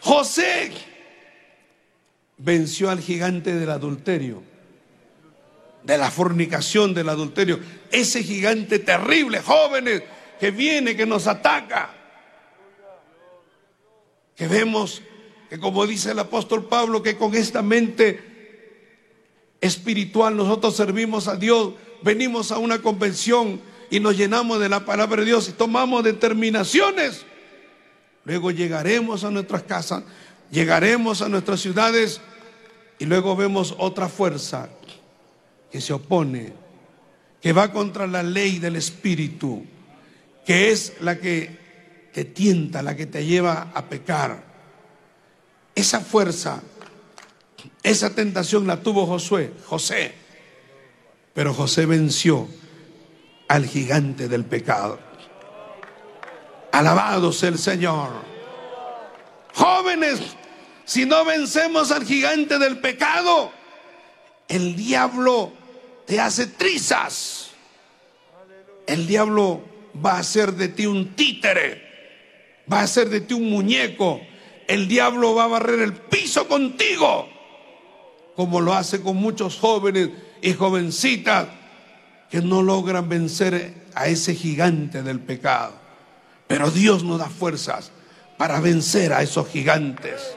José venció al gigante del adulterio, de la fornicación, del adulterio. Ese gigante terrible, jóvenes, que viene, que nos ataca. Que vemos que como dice el apóstol Pablo, que con esta mente espiritual nosotros servimos a Dios, venimos a una convención y nos llenamos de la palabra de Dios y tomamos determinaciones. Luego llegaremos a nuestras casas, llegaremos a nuestras ciudades y luego vemos otra fuerza que se opone, que va contra la ley del Espíritu, que es la que te tienta, la que te lleva a pecar. Esa fuerza, esa tentación la tuvo Josué, José. Pero José venció al gigante del pecado. Alabado sea el Señor. Jóvenes, si no vencemos al gigante del pecado, el diablo te hace trizas. El diablo va a hacer de ti un títere, va a hacer de ti un muñeco, el diablo va a barrer el piso contigo, como lo hace con muchos jóvenes y jovencitas que no logran vencer a ese gigante del pecado. Pero Dios nos da fuerzas para vencer a esos gigantes.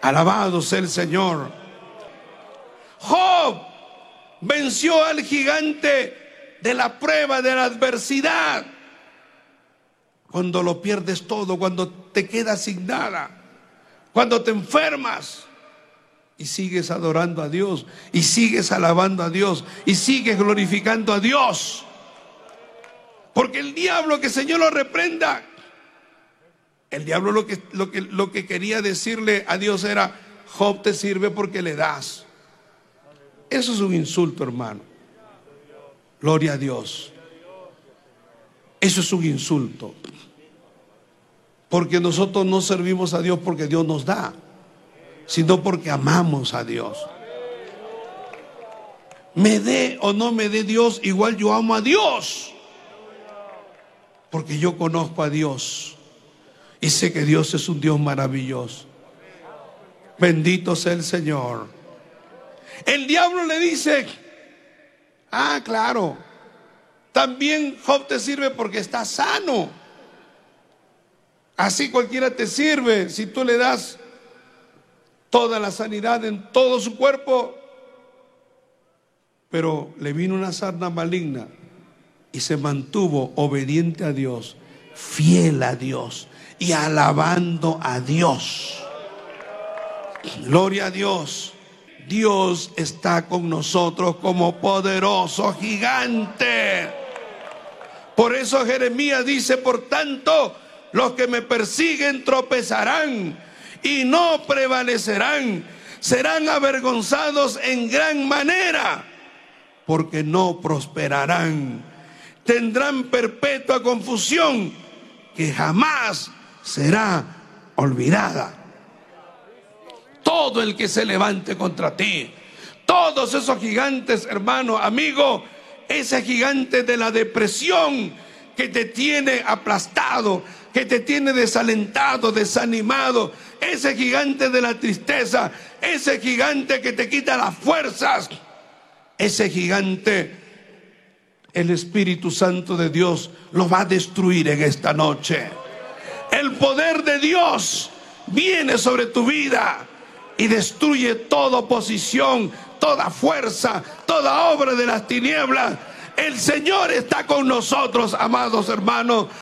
Alabado sea el Señor. Job venció al gigante de la prueba, de la adversidad cuando lo pierdes todo, cuando te quedas sin nada, cuando te enfermas y sigues adorando a Dios y sigues alabando a Dios y sigues glorificando a Dios. Porque el diablo, que el Señor lo reprenda, el diablo lo que, lo que, lo que quería decirle a Dios era, Job te sirve porque le das. Eso es un insulto, hermano. Gloria a Dios. Eso es un insulto. Porque nosotros no servimos a Dios porque Dios nos da, sino porque amamos a Dios. Me dé o no me dé Dios, igual yo amo a Dios. Porque yo conozco a Dios y sé que Dios es un Dios maravilloso. Bendito sea el Señor. El diablo le dice, ah, claro, también Job te sirve porque está sano. Así cualquiera te sirve si tú le das toda la sanidad en todo su cuerpo. Pero le vino una sarna maligna y se mantuvo obediente a Dios, fiel a Dios y alabando a Dios. Gloria a Dios. Dios está con nosotros como poderoso gigante. Por eso Jeremías dice, por tanto, los que me persiguen tropezarán y no prevalecerán. Serán avergonzados en gran manera porque no prosperarán. Tendrán perpetua confusión que jamás será olvidada. Todo el que se levante contra ti, todos esos gigantes, hermano, amigo, ese gigante de la depresión que te tiene aplastado, que te tiene desalentado, desanimado, ese gigante de la tristeza, ese gigante que te quita las fuerzas, ese gigante, el Espíritu Santo de Dios lo va a destruir en esta noche. El poder de Dios viene sobre tu vida y destruye toda oposición, toda fuerza, toda obra de las tinieblas. El Señor está con nosotros, amados hermanos.